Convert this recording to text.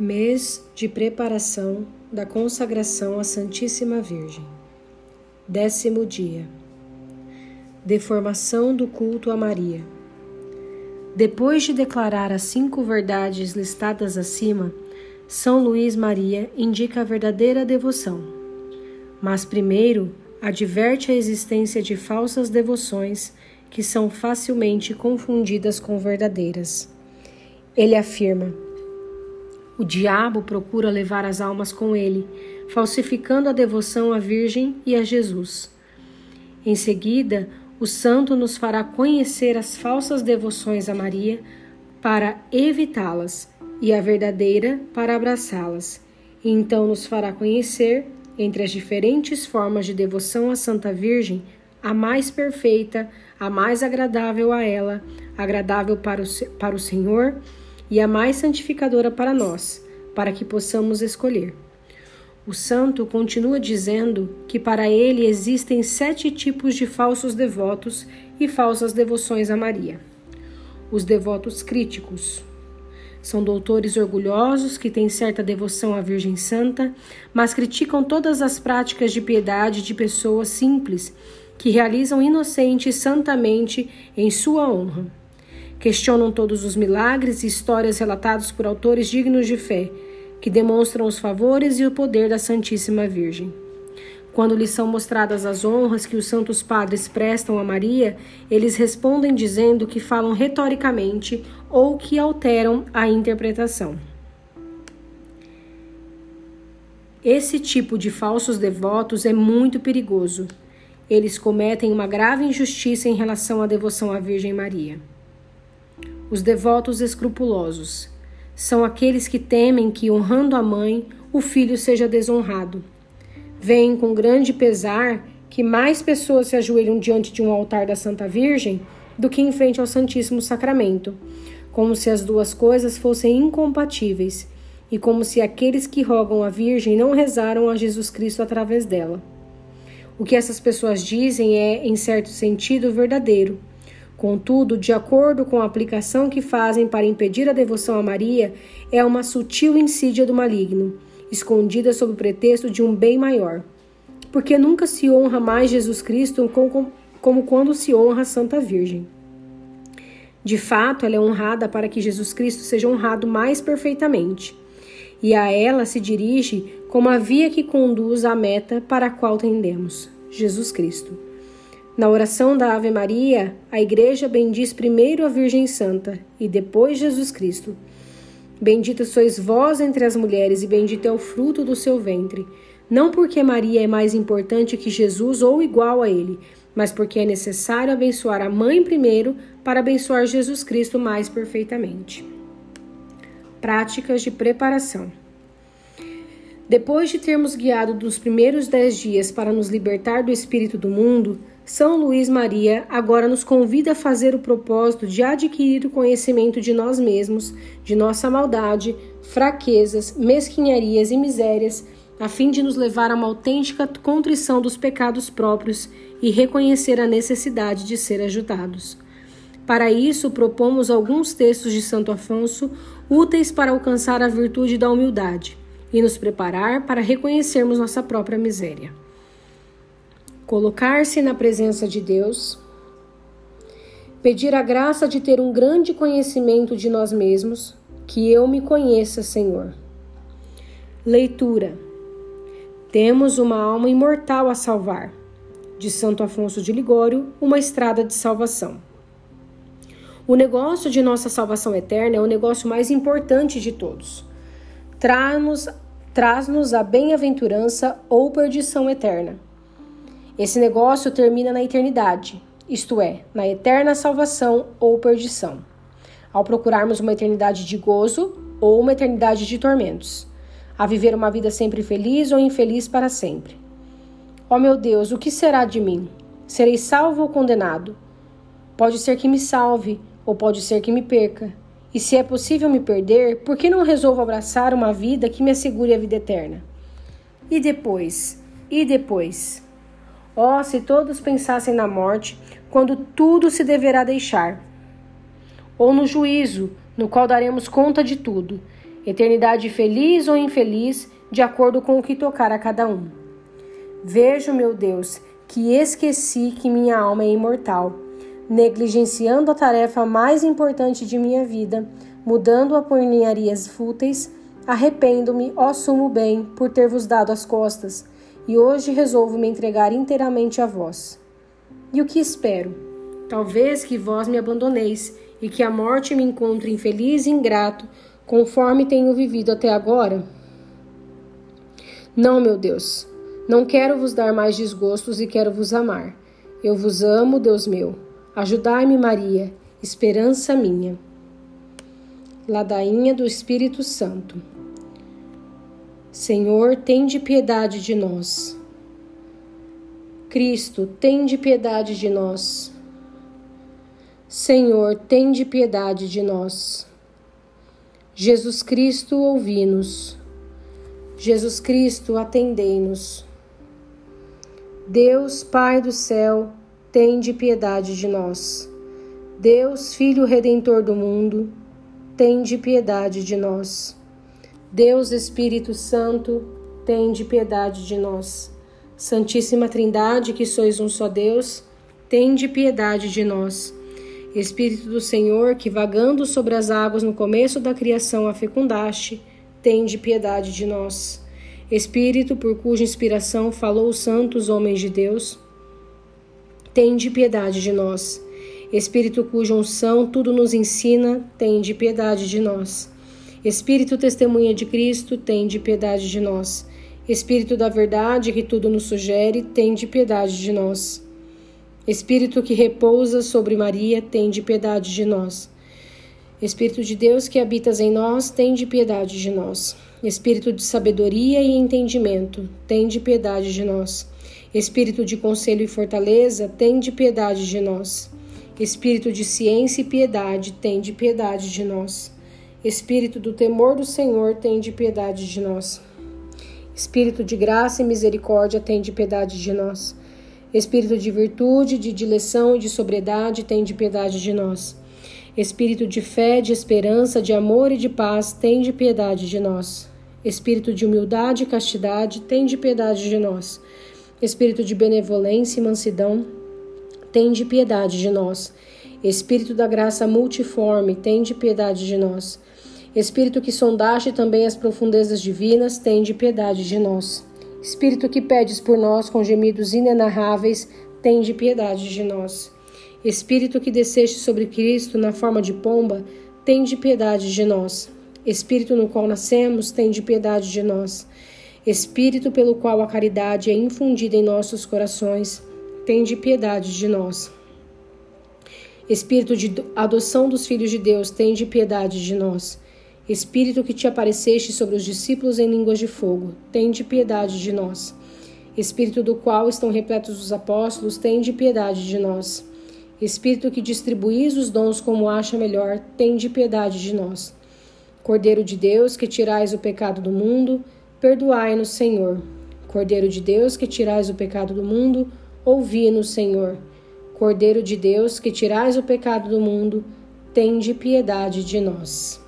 Mês de preparação da consagração à Santíssima Virgem. Décimo dia. Deformação do culto a Maria. Depois de declarar as cinco verdades listadas acima, São Luís Maria indica a verdadeira devoção. Mas primeiro adverte a existência de falsas devoções que são facilmente confundidas com verdadeiras. Ele afirma: o diabo procura levar as almas com ele, falsificando a devoção à Virgem e a Jesus. Em seguida, o santo nos fará conhecer as falsas devoções a Maria para evitá-las e a verdadeira para abraçá-las. E então nos fará conhecer, entre as diferentes formas de devoção à Santa Virgem, a mais perfeita, a mais agradável a ela, agradável para o, para o Senhor e a mais santificadora para nós, para que possamos escolher. O santo continua dizendo que para ele existem sete tipos de falsos devotos e falsas devoções a Maria. Os devotos críticos são doutores orgulhosos que têm certa devoção à Virgem Santa, mas criticam todas as práticas de piedade de pessoas simples que realizam inocente e santamente em sua honra. Questionam todos os milagres e histórias relatados por autores dignos de fé, que demonstram os favores e o poder da Santíssima Virgem. Quando lhes são mostradas as honras que os santos padres prestam a Maria, eles respondem dizendo que falam retoricamente ou que alteram a interpretação. Esse tipo de falsos devotos é muito perigoso. Eles cometem uma grave injustiça em relação à devoção à Virgem Maria. Os devotos escrupulosos são aqueles que temem que, honrando a mãe, o filho seja desonrado. Veem com grande pesar que mais pessoas se ajoelham diante de um altar da Santa Virgem do que em frente ao Santíssimo Sacramento, como se as duas coisas fossem incompatíveis e como se aqueles que rogam a Virgem não rezaram a Jesus Cristo através dela. O que essas pessoas dizem é, em certo sentido, verdadeiro Contudo, de acordo com a aplicação que fazem para impedir a devoção a Maria, é uma sutil insídia do maligno, escondida sob o pretexto de um bem maior. Porque nunca se honra mais Jesus Cristo como, quando se honra a Santa Virgem. De fato, ela é honrada para que Jesus Cristo seja honrado mais perfeitamente. E a ela se dirige como a via que conduz à meta para a qual tendemos, Jesus Cristo. Na oração da Ave Maria, a Igreja bendiz primeiro a Virgem Santa e depois Jesus Cristo. Bendita sois vós entre as mulheres, e bendito é o fruto do seu ventre. Não porque Maria é mais importante que Jesus ou igual a ele, mas porque é necessário abençoar a mãe primeiro para abençoar Jesus Cristo mais perfeitamente. Práticas de preparação. Depois de termos guiado nos primeiros dez dias para nos libertar do espírito do mundo, são Luís Maria agora nos convida a fazer o propósito de adquirir o conhecimento de nós mesmos, de nossa maldade, fraquezas, mesquinharias e misérias, a fim de nos levar a uma autêntica contrição dos pecados próprios e reconhecer a necessidade de ser ajudados. Para isso, propomos alguns textos de Santo Afonso úteis para alcançar a virtude da humildade e nos preparar para reconhecermos nossa própria miséria colocar-se na presença de Deus, pedir a graça de ter um grande conhecimento de nós mesmos, que eu me conheça, Senhor. Leitura. Temos uma alma imortal a salvar. De Santo Afonso de Ligório, uma estrada de salvação. O negócio de nossa salvação eterna é o negócio mais importante de todos. Traz-nos traz a bem-aventurança ou perdição eterna. Esse negócio termina na eternidade, isto é, na eterna salvação ou perdição, ao procurarmos uma eternidade de gozo ou uma eternidade de tormentos, a viver uma vida sempre feliz ou infeliz para sempre. Ó oh meu Deus, o que será de mim? Serei salvo ou condenado? Pode ser que me salve, ou pode ser que me perca. E se é possível me perder, por que não resolvo abraçar uma vida que me assegure a vida eterna? E depois? E depois? Oh, se todos pensassem na morte, quando tudo se deverá deixar, ou no juízo, no qual daremos conta de tudo. eternidade feliz ou infeliz, de acordo com o que tocar a cada um. Vejo, meu Deus, que esqueci que minha alma é imortal, negligenciando a tarefa mais importante de minha vida, mudando-a por ninharias fúteis, arrependo-me, ó sumo bem, por ter vos dado as costas, e hoje resolvo me entregar inteiramente a vós. E o que espero? Talvez que vós me abandoneis e que a morte me encontre infeliz e ingrato, conforme tenho vivido até agora? Não, meu Deus, não quero vos dar mais desgostos e quero vos amar. Eu vos amo, Deus meu. Ajudai-me, Maria, esperança minha. Ladainha do Espírito Santo. Senhor, tende piedade de nós. Cristo, tende piedade de nós. Senhor, tende piedade de nós. Jesus Cristo, ouvi-nos. Jesus Cristo, atendei-nos. Deus, Pai do céu, tende piedade de nós. Deus, Filho Redentor do mundo, tende piedade de nós. Deus, Espírito Santo, tende piedade de nós. Santíssima Trindade, que sois um só Deus, tende piedade de nós. Espírito do Senhor, que vagando sobre as águas no começo da criação a fecundaste, tende piedade de nós. Espírito por cuja inspiração falou os santos homens de Deus, tende piedade de nós. Espírito cuja unção tudo nos ensina, tende piedade de nós. Espírito testemunha de Cristo, tende piedade de nós. Espírito da verdade que tudo nos sugere, tende piedade de nós. Espírito que repousa sobre Maria, tende piedade de nós. Espírito de Deus que habitas em nós, tende piedade de nós. Espírito de sabedoria e entendimento, tende piedade de nós. Espírito de conselho e fortaleza, tende piedade de nós. Espírito de ciência e piedade, tende piedade de nós. Espírito do temor do Senhor, tende piedade de nós. Espírito de graça e misericórdia, tende piedade de nós. Espírito de virtude, de dileção e de sobriedade, tende piedade de nós. Espírito de fé, de esperança, de amor e de paz, tende piedade de nós. Espírito de humildade e castidade, tende piedade de nós. Espírito de benevolência e mansidão, tende piedade de nós. Espírito da graça multiforme, tende piedade de nós. Espírito que sondaste também as profundezas divinas, tende piedade de nós. Espírito que pedes por nós com gemidos inenarráveis, tende piedade de nós. Espírito que desceste sobre Cristo na forma de pomba, tende piedade de nós. Espírito no qual nascemos, tende piedade de nós. Espírito pelo qual a caridade é infundida em nossos corações, tende piedade de nós. Espírito de adoção dos filhos de Deus, tende piedade de nós. Espírito que te apareceste sobre os discípulos em línguas de fogo, tende piedade de nós. Espírito do qual estão repletos os apóstolos, tende piedade de nós. Espírito que distribuís os dons como acha melhor, tende piedade de nós. Cordeiro de Deus, que tirais o pecado do mundo, perdoai-nos, Senhor. Cordeiro de Deus, que tirais o pecado do mundo, ouvi-nos, Senhor. Cordeiro de Deus, que tirais o pecado do mundo, tende piedade de nós.